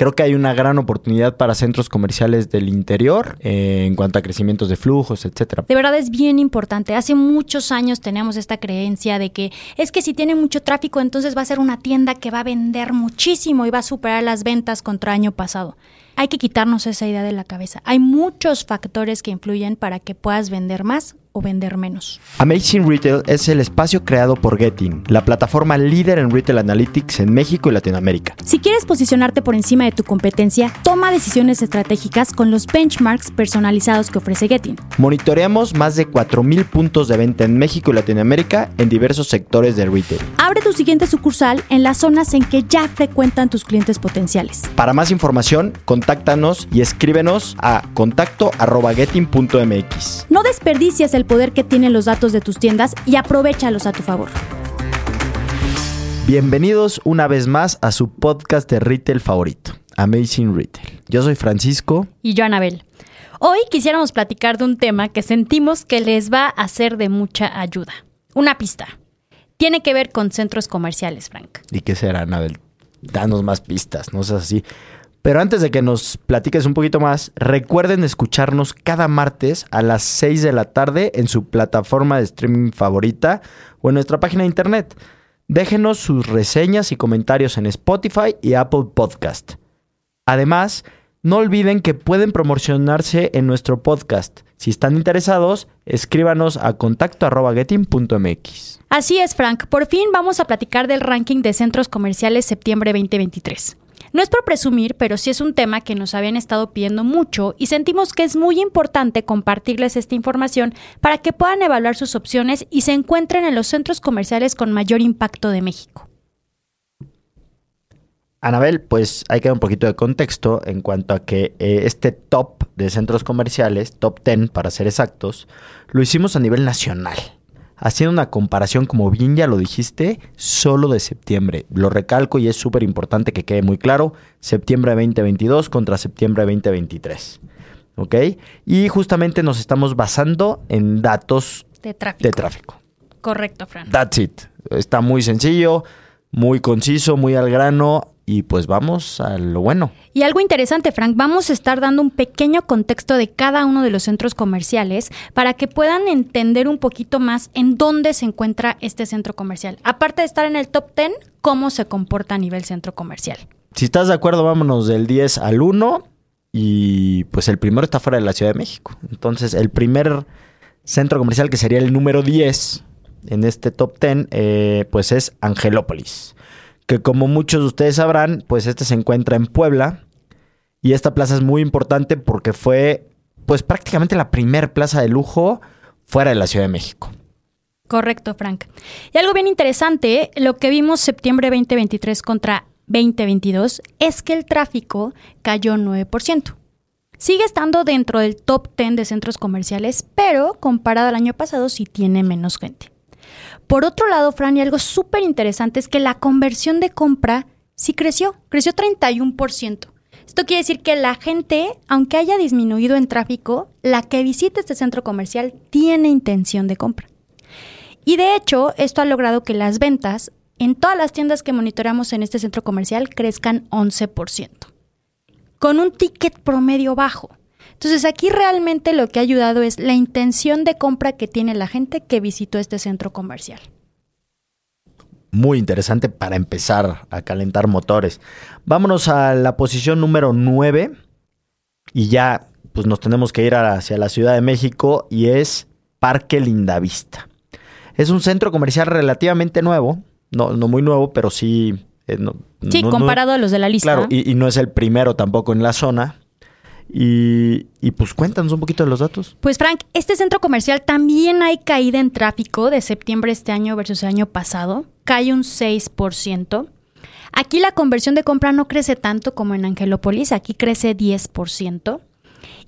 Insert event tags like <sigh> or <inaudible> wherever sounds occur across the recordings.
Creo que hay una gran oportunidad para centros comerciales del interior eh, en cuanto a crecimientos de flujos, etcétera. De verdad es bien importante. Hace muchos años tenemos esta creencia de que es que si tiene mucho tráfico, entonces va a ser una tienda que va a vender muchísimo y va a superar las ventas contra año pasado. Hay que quitarnos esa idea de la cabeza. Hay muchos factores que influyen para que puedas vender más o vender menos. Amazing Retail es el espacio creado por Getting, la plataforma líder en retail analytics en México y Latinoamérica. Si quieres posicionarte por encima de tu competencia, toma decisiones estratégicas con los benchmarks personalizados que ofrece Getting. Monitoreamos más de 4.000 puntos de venta en México y Latinoamérica en diversos sectores de retail. Abre tu siguiente sucursal en las zonas en que ya frecuentan tus clientes potenciales. Para más información, contáctanos y escríbenos a contacto.getting.mx. No desperdicies el poder que tienen los datos de tus tiendas y aprovechalos a tu favor. Bienvenidos una vez más a su podcast de retail favorito, Amazing Retail. Yo soy Francisco. Y yo, Anabel. Hoy quisiéramos platicar de un tema que sentimos que les va a ser de mucha ayuda. Una pista. Tiene que ver con centros comerciales, Frank. ¿Y qué será, Anabel? Danos más pistas, no seas así. Pero antes de que nos platiques un poquito más, recuerden escucharnos cada martes a las 6 de la tarde en su plataforma de streaming favorita o en nuestra página de internet. Déjenos sus reseñas y comentarios en Spotify y Apple Podcast. Además, no olviden que pueden promocionarse en nuestro podcast. Si están interesados, escríbanos a contacto.getting.mx. Así es, Frank. Por fin vamos a platicar del ranking de centros comerciales septiembre 2023. No es por presumir, pero sí es un tema que nos habían estado pidiendo mucho y sentimos que es muy importante compartirles esta información para que puedan evaluar sus opciones y se encuentren en los centros comerciales con mayor impacto de México. Anabel, pues hay que dar un poquito de contexto en cuanto a que eh, este top de centros comerciales, top 10 para ser exactos, lo hicimos a nivel nacional haciendo una comparación, como bien ya lo dijiste, solo de septiembre. Lo recalco y es súper importante que quede muy claro, septiembre 2022 contra septiembre 2023. ¿Ok? Y justamente nos estamos basando en datos de tráfico. De tráfico. Correcto, Fran. That's it. Está muy sencillo, muy conciso, muy al grano y pues vamos a lo bueno. Y algo interesante, Frank, vamos a estar dando un pequeño contexto de cada uno de los centros comerciales para que puedan entender un poquito más en dónde se encuentra este centro comercial. Aparte de estar en el top 10, cómo se comporta a nivel centro comercial. Si estás de acuerdo, vámonos del 10 al 1 y pues el primero está fuera de la Ciudad de México. Entonces, el primer centro comercial que sería el número 10 en este top 10, eh, pues es Angelópolis que como muchos de ustedes sabrán, pues este se encuentra en Puebla y esta plaza es muy importante porque fue pues prácticamente la primer plaza de lujo fuera de la Ciudad de México. Correcto, Frank. Y algo bien interesante, lo que vimos septiembre 2023 contra 2022 es que el tráfico cayó 9%. Sigue estando dentro del top 10 de centros comerciales, pero comparado al año pasado sí tiene menos gente. Por otro lado, Fran, y algo súper interesante es que la conversión de compra sí creció, creció 31%. Esto quiere decir que la gente, aunque haya disminuido en tráfico, la que visita este centro comercial tiene intención de compra. Y de hecho, esto ha logrado que las ventas en todas las tiendas que monitoreamos en este centro comercial crezcan 11%, con un ticket promedio bajo. Entonces aquí realmente lo que ha ayudado es la intención de compra que tiene la gente que visitó este centro comercial. Muy interesante para empezar a calentar motores. Vámonos a la posición número 9 y ya pues nos tenemos que ir hacia la Ciudad de México y es Parque Lindavista. Es un centro comercial relativamente nuevo, no, no muy nuevo, pero sí... Eh, sí, comparado a los de la lista. Claro, y, y, no es el primero tampoco en la zona. Y, pues cuéntanos un poquito de los datos. Pues Frank, este centro comercial también hay caída en tráfico de septiembre este año versus el año pasado. Cae un 6%. Aquí la conversión de compra no crece tanto como en Angelópolis, aquí crece 10%.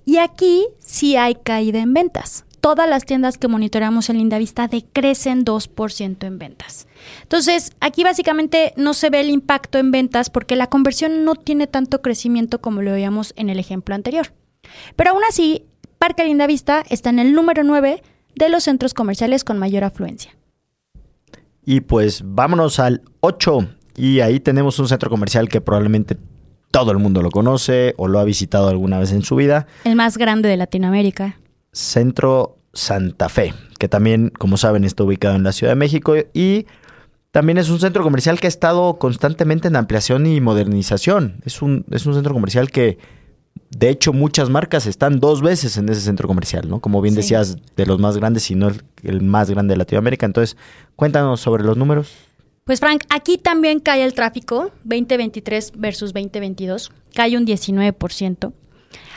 Y aquí sí hay caída en ventas todas las tiendas que monitoreamos en Lindavista decrecen 2% en ventas. Entonces, aquí básicamente no se ve el impacto en ventas porque la conversión no tiene tanto crecimiento como lo veíamos en el ejemplo anterior. Pero aún así, Parque Lindavista está en el número 9 de los centros comerciales con mayor afluencia. Y pues vámonos al 8 y ahí tenemos un centro comercial que probablemente todo el mundo lo conoce o lo ha visitado alguna vez en su vida. El más grande de Latinoamérica. Centro Santa Fe, que también, como saben, está ubicado en la Ciudad de México y también es un centro comercial que ha estado constantemente en ampliación y modernización. Es un, es un centro comercial que, de hecho, muchas marcas están dos veces en ese centro comercial, ¿no? Como bien Sí. decías, de los más grandes, si no el, el más grande de Latinoamérica. Entonces, cuéntanos sobre los números. Pues Frank, aquí también cae el tráfico, 2023 versus 2022, cae un 19%.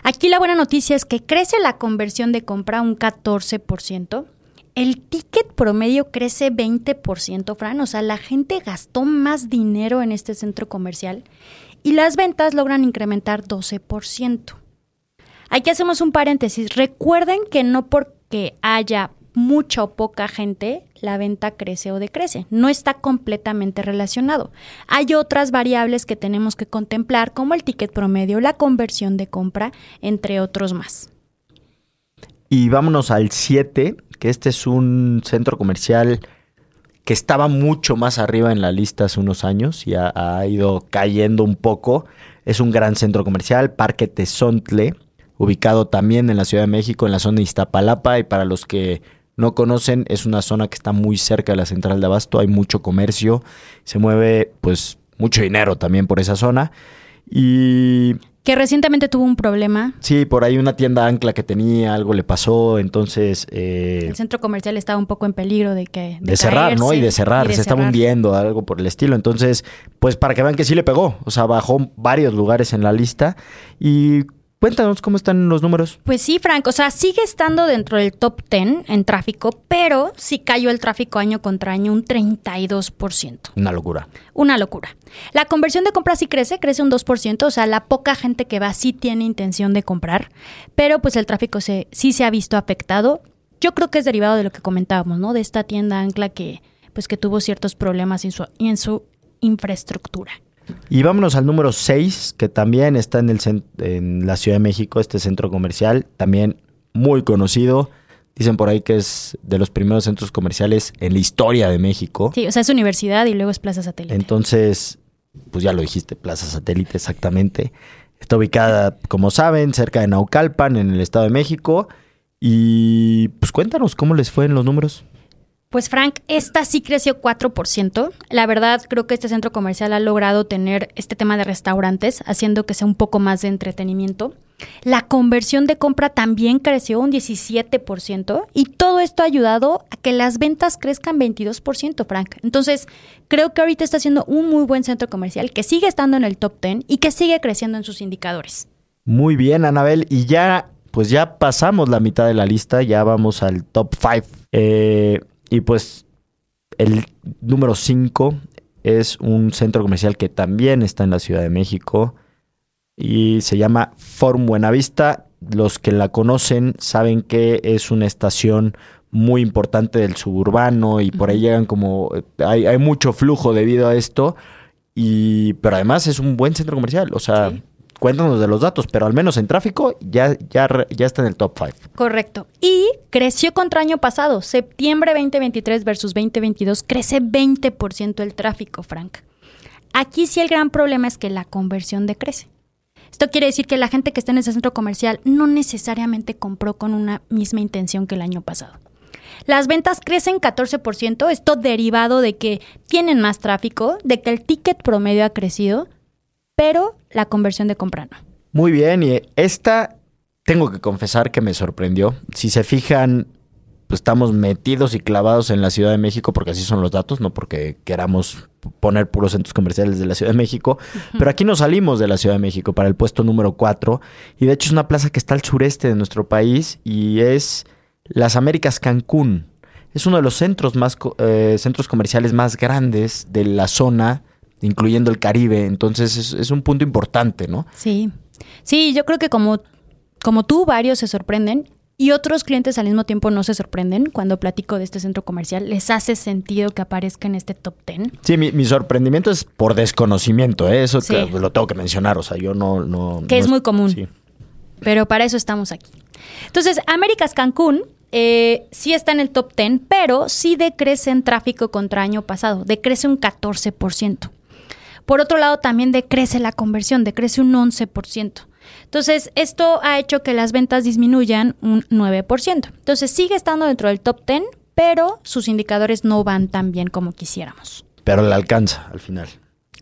Aquí la buena noticia es que crece la conversión de compra un 14%. El ticket promedio crece 20%, Fran. O sea, la gente gastó más dinero en este centro comercial y las ventas logran incrementar 12%. Aquí hacemos un paréntesis. Recuerden que no porque haya mucha o poca gente, la venta crece o decrece. No está completamente relacionado. Hay otras variables que tenemos que contemplar, como el ticket promedio, la conversión de compra, entre otros más. Y vámonos al 7, que este es un centro comercial que estaba mucho más arriba en la lista hace unos años y ha, ha ido cayendo un poco. Es un gran centro comercial, Parque Tezontle, ubicado también en la Ciudad de México, en la zona de Iztapalapa. Y para los que no conocen, es una zona que está muy cerca de la central de Abasto. Hay mucho comercio, se mueve pues mucho dinero también por esa zona. Y Que recientemente tuvo un problema. Sí, por ahí una tienda ancla que tenía, algo le pasó, entonces... eh, El centro comercial estaba un poco en peligro de que... de, cerrar, ¿no? Y de cerrar, y de se estaba hundiendo, algo por el estilo. Entonces, pues para que vean que sí le pegó, o sea, bajó varios lugares en la lista. Y cuéntanos cómo están los números. Pues sí, Frank, o sea, sigue estando dentro del top 10 en tráfico, pero sí cayó el tráfico año contra año un 32%. Una locura. Una locura. La conversión de compra sí crece, crece un 2%, o sea, la poca gente que va sí tiene intención de comprar, pero pues el tráfico se, sí se ha visto afectado. Yo creo que es derivado de lo que comentábamos, ¿no? De esta tienda ancla que pues que tuvo ciertos problemas en su, en su infraestructura. Y vámonos al número 6, que también está en, el, en la Ciudad de México, este centro comercial, también muy conocido. Dicen por ahí que es de los primeros centros comerciales en la historia de México. Sí, o sea, es universidad y luego es Plaza Satélite. Entonces, pues ya lo dijiste, Plaza Satélite exactamente. Está ubicada, como saben, cerca de Naucalpan, en el Estado de México. Y pues cuéntanos cómo les fue en los números. Pues Frank, esta sí creció 4%. La verdad, creo que este centro comercial ha logrado tener este tema de restaurantes, haciendo que sea un poco más de entretenimiento. La conversión de compra también creció un 17% y todo esto ha ayudado a que las ventas crezcan 22%, Frank. Entonces, creo que ahorita está siendo un muy buen centro comercial que sigue estando en el top 10 y que sigue creciendo en sus indicadores. Muy bien, Anabel. Y ya, pues ya pasamos la mitad de la lista, ya vamos al top 5. Y pues el número 5 es un centro comercial que también está en la Ciudad de México y se llama Forum Buenavista. Los que la conocen saben que es una estación muy importante del suburbano y por ahí llegan como hay, hay mucho flujo debido a esto y pero además es un buen centro comercial, o sea, Sí. Cuéntanos de los datos, pero al menos en tráfico ya está en el top 5. Correcto. Y creció contra año pasado. Septiembre 2023 versus 2022 crece 20% el tráfico, Frank. Aquí sí el gran problema es que la conversión decrece. Esto quiere decir que la gente que está en ese centro comercial no necesariamente compró con una misma intención que el año pasado. Las ventas crecen 14%, esto derivado de que tienen más tráfico, de que el ticket promedio ha crecido, pero la conversión de compra no. Muy bien, y esta tengo que confesar que me sorprendió. Si se fijan, pues estamos metidos y clavados en la Ciudad de México porque así son los datos, no porque queramos poner puros centros comerciales de la Ciudad de México, pero aquí nos salimos de la Ciudad de México para el puesto número 4 y de hecho es una plaza que está al sureste de nuestro país y es Las Américas Cancún. Es uno de los centros más eh, centros comerciales más grandes de la zona, incluyendo el Caribe, entonces es, es un punto importante, ¿no? Sí, sí, yo creo que como, como tú, varios se sorprenden y otros clientes al mismo tiempo no se sorprenden cuando platico de este centro comercial. Les hace sentido que aparezca en este top 10. Sí, mi, mi sorprendimiento es por desconocimiento, ¿eh? eso Sí. que lo tengo que mencionar, o sea, yo no... no Que no es muy común. sí. Pero para eso estamos aquí. Entonces, Américas Cancún eh, sí está en el top 10, pero sí decrece en tráfico contra año pasado, decrece un 14%. Por otro lado, también decrece la conversión, decrece un 11%. Entonces, esto ha hecho que las ventas disminuyan un 9%. Entonces, sigue estando dentro del top 10, pero sus indicadores no van tan bien como quisiéramos. Pero le alcanza al final.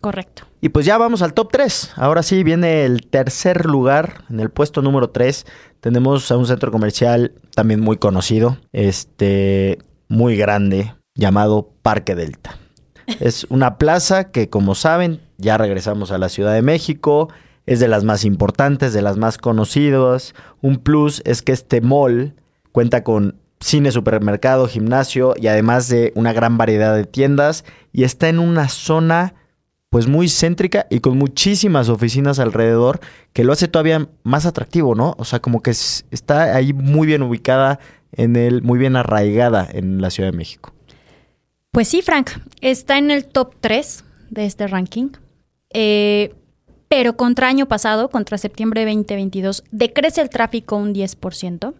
Correcto. Y pues ya vamos al top 3. Ahora sí viene el tercer lugar. En el puesto número 3 tenemos a un centro comercial también muy conocido, este, muy grande, llamado Parque Delta. Es una plaza que, como saben, ya regresamos a la Ciudad de México. Es de las más importantes, de las más conocidas. Un plus es que este mall cuenta con cine, supermercado, gimnasio y además de una gran variedad de tiendas y está en una zona pues muy céntrica y con muchísimas oficinas alrededor que lo hace todavía más atractivo, ¿no? O sea, como que está ahí muy bien ubicada en el, muy bien arraigada en la Ciudad de México. Pues sí, Frank, está en el top 3 de este ranking. Eh, pero contra año pasado, contra septiembre de 2022, decrece el tráfico un 10%.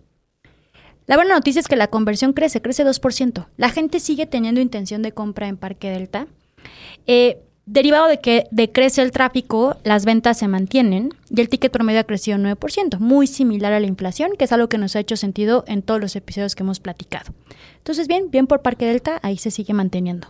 La buena noticia es que la conversión crece, crece 2%. La gente sigue teniendo intención de compra en Parque Delta. Eh, derivado de que decrece el tráfico, las ventas se mantienen y el ticket promedio ha crecido 9%, muy similar a la inflación, que es algo que nos ha hecho sentido en todos los episodios que hemos platicado. Entonces, bien, bien por Parque Delta, ahí se sigue manteniendo.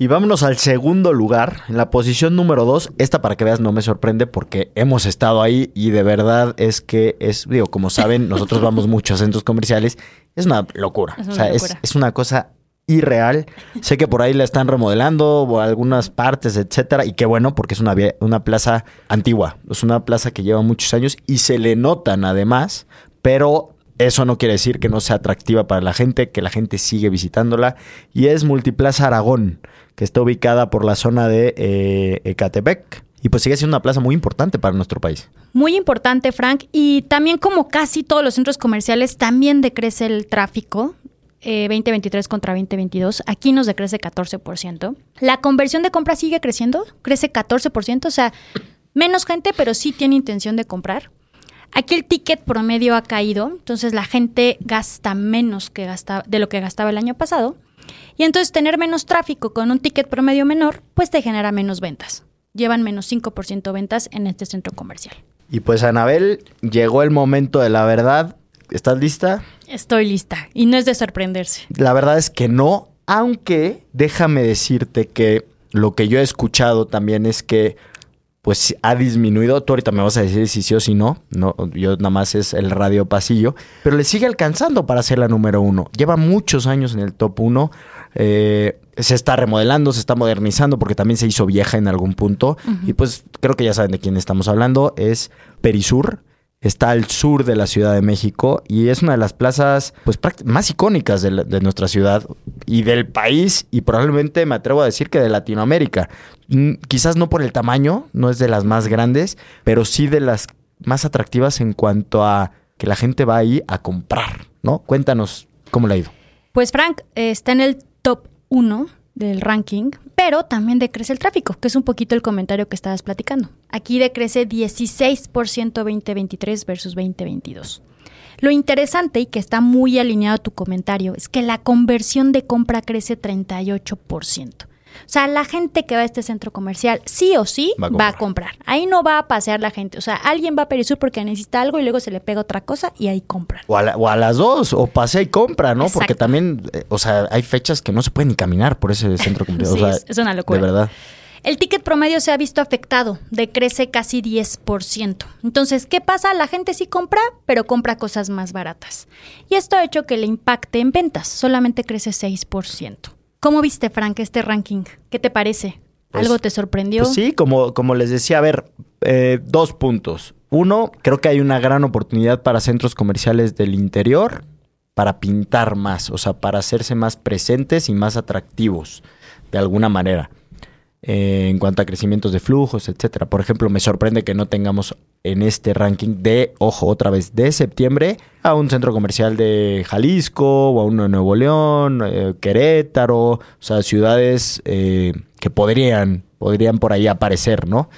Y vámonos al segundo lugar, en la posición número dos. Esta para que veas no me sorprende porque hemos estado ahí y de verdad es que es, digo, como saben, nosotros vamos mucho a centros comerciales. Es una locura. o sea, Es, una cosa irreal. Sé que por ahí la están remodelando algunas partes, etcétera. Y qué bueno, porque es una, una plaza antigua. Es una plaza que lleva muchos años y se le notan además, pero eso no quiere decir que no sea atractiva para la gente, que la gente sigue visitándola. Y es Multiplaza Aragón, que está ubicada por la zona de eh, Ecatepec. Y pues sigue siendo una plaza muy importante para nuestro país. Muy importante, Frank. Y también como casi todos los centros comerciales, también decrece el tráfico. 2023 eh, contra 2022. Aquí nos decrece 14%. La conversión de compra sigue creciendo, crece 14%, o sea, menos gente, pero sí tiene intención de comprar. Aquí el ticket promedio ha caído, entonces la gente gasta menos que gasta, de lo que gastaba el año pasado. Y entonces tener menos tráfico con un ticket promedio menor, pues te genera menos ventas. Llevan menos 5% ventas en este centro comercial. Y pues Anabel, llegó el momento de la verdad. ¿Estás lista? Estoy lista. Y no es de sorprenderse. La verdad es que no, aunque déjame decirte que lo que yo he escuchado también es que pues ha disminuido. Tú ahorita me vas a decir si sí o si no. no. Yo nada más es el radio pasillo. Pero le sigue alcanzando para ser la número uno. Lleva muchos años en el top uno. Eh, se está remodelando, se está modernizando porque también se hizo vieja en algún punto. Y pues creo que ya saben de quién estamos hablando. Es Perisur está al sur de la Ciudad de México y es una de las plazas pues, más icónicas de, nuestra ciudad y del país y probablemente me atrevo a decir que de Latinoamérica. Quizás no por el tamaño, no es de las más grandes, pero sí de las más atractivas en cuanto a que la gente va ahí a comprar, ¿no? Cuéntanos cómo le ha ido. Pues Frank está en el top 1 del ranking, pero también decrece el tráfico, que es un poquito el comentario que estabas platicando. Aquí decrece 16% 2023 versus 2022. Lo interesante y que está muy alineado a tu comentario es que la conversión de compra crece 38%. O sea, la gente que va a este centro comercial, sí o sí, va a, comprar. Ahí no va a pasear la gente. O sea, alguien va a Perisur porque necesita algo y luego se le pega otra cosa y ahí compran. O a, las dos, o pasea y compra, ¿no? Porque también, eh, o sea, hay fechas que no se pueden ni caminar por ese centro <laughs> comercial. sí, o sea, es una locura. De verdad. El ticket promedio se ha visto afectado, decrece casi 10%. Entonces, ¿qué pasa? La gente sí compra, pero compra cosas más baratas. Y esto ha hecho que le impacte en ventas, solamente crece 6%. ¿Cómo viste, Frank, este ranking? ¿Qué te parece? Pues, ¿Algo te sorprendió? Pues sí, como, como les decía, a ver, eh, dos puntos. Uno, creo que hay una gran oportunidad para centros comerciales del interior para pintar más, o sea, para hacerse más presentes y más atractivos, de alguna manera. Eh, en cuanto a crecimientos de flujos, etcétera. Por ejemplo, me sorprende que no tengamos en este ranking de, ojo, otra vez, de septiembre a un centro comercial de Jalisco o a uno de Nuevo León, eh, Querétaro, o sea, ciudades eh, que podrían, podrían por ahí aparecer, ¿no?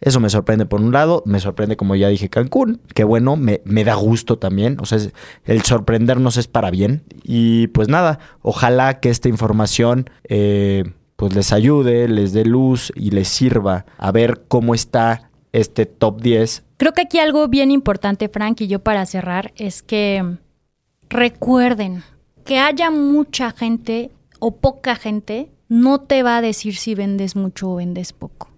Eso me sorprende por un lado, me sorprende como ya dije Cancún, que bueno, me, me da gusto también, o sea, el sorprendernos es para bien y pues nada, ojalá que esta información pues les ayude, les dé luz y les sirva a ver cómo está este top 10. Creo que aquí algo bien importante, Frank, y yo para cerrar, es que recuerden que haya mucha gente o poca gente, no te va a decir si vendes mucho o vendes poco.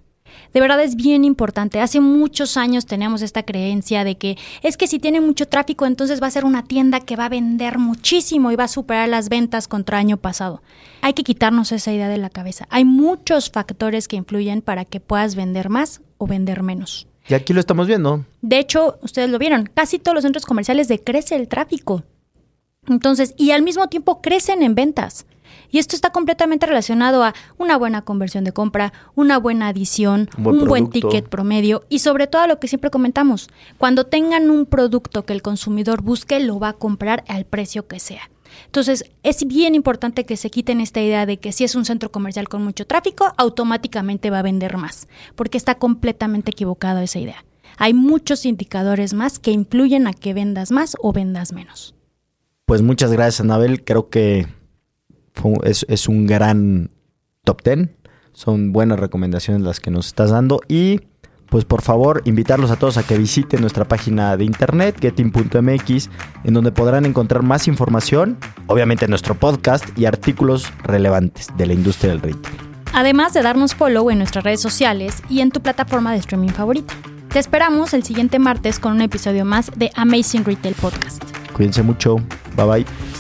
De verdad es bien importante. Hace muchos años teníamos esta creencia de que es que si tiene mucho tráfico, entonces va a ser una tienda que va a vender muchísimo y va a superar las ventas contra año pasado. Hay que quitarnos esa idea de la cabeza. Hay muchos factores que influyen para que puedas vender más o vender menos. Y aquí lo estamos viendo. De hecho, ustedes lo vieron, casi todos los centros comerciales decrece el tráfico. Entonces, y al mismo tiempo crecen en ventas. Y esto está completamente relacionado a una buena conversión de compra, una buena adición, un buen, ticket promedio y sobre todo a lo que siempre comentamos, cuando tengan un producto que el consumidor busque, lo va a comprar al precio que sea. Entonces, es bien importante que se quiten esta idea de que si es un centro comercial con mucho tráfico, automáticamente va a vender más, porque está completamente equivocada esa idea. Hay muchos indicadores más que influyen a que vendas más o vendas menos. Pues muchas gracias, Anabel. Creo que es, un gran top 10. Son buenas recomendaciones las que nos estás dando. Y pues por favor invitarlos a todos a que visiten nuestra página de internet getting.mx en donde podrán encontrar más información, obviamente nuestro podcast y artículos relevantes de la industria del retail. Además de darnos follow en nuestras redes sociales y en tu plataforma de streaming favorita. Te esperamos el siguiente martes con un episodio más de Amazing Retail Podcast. Cuídense mucho. Bye bye.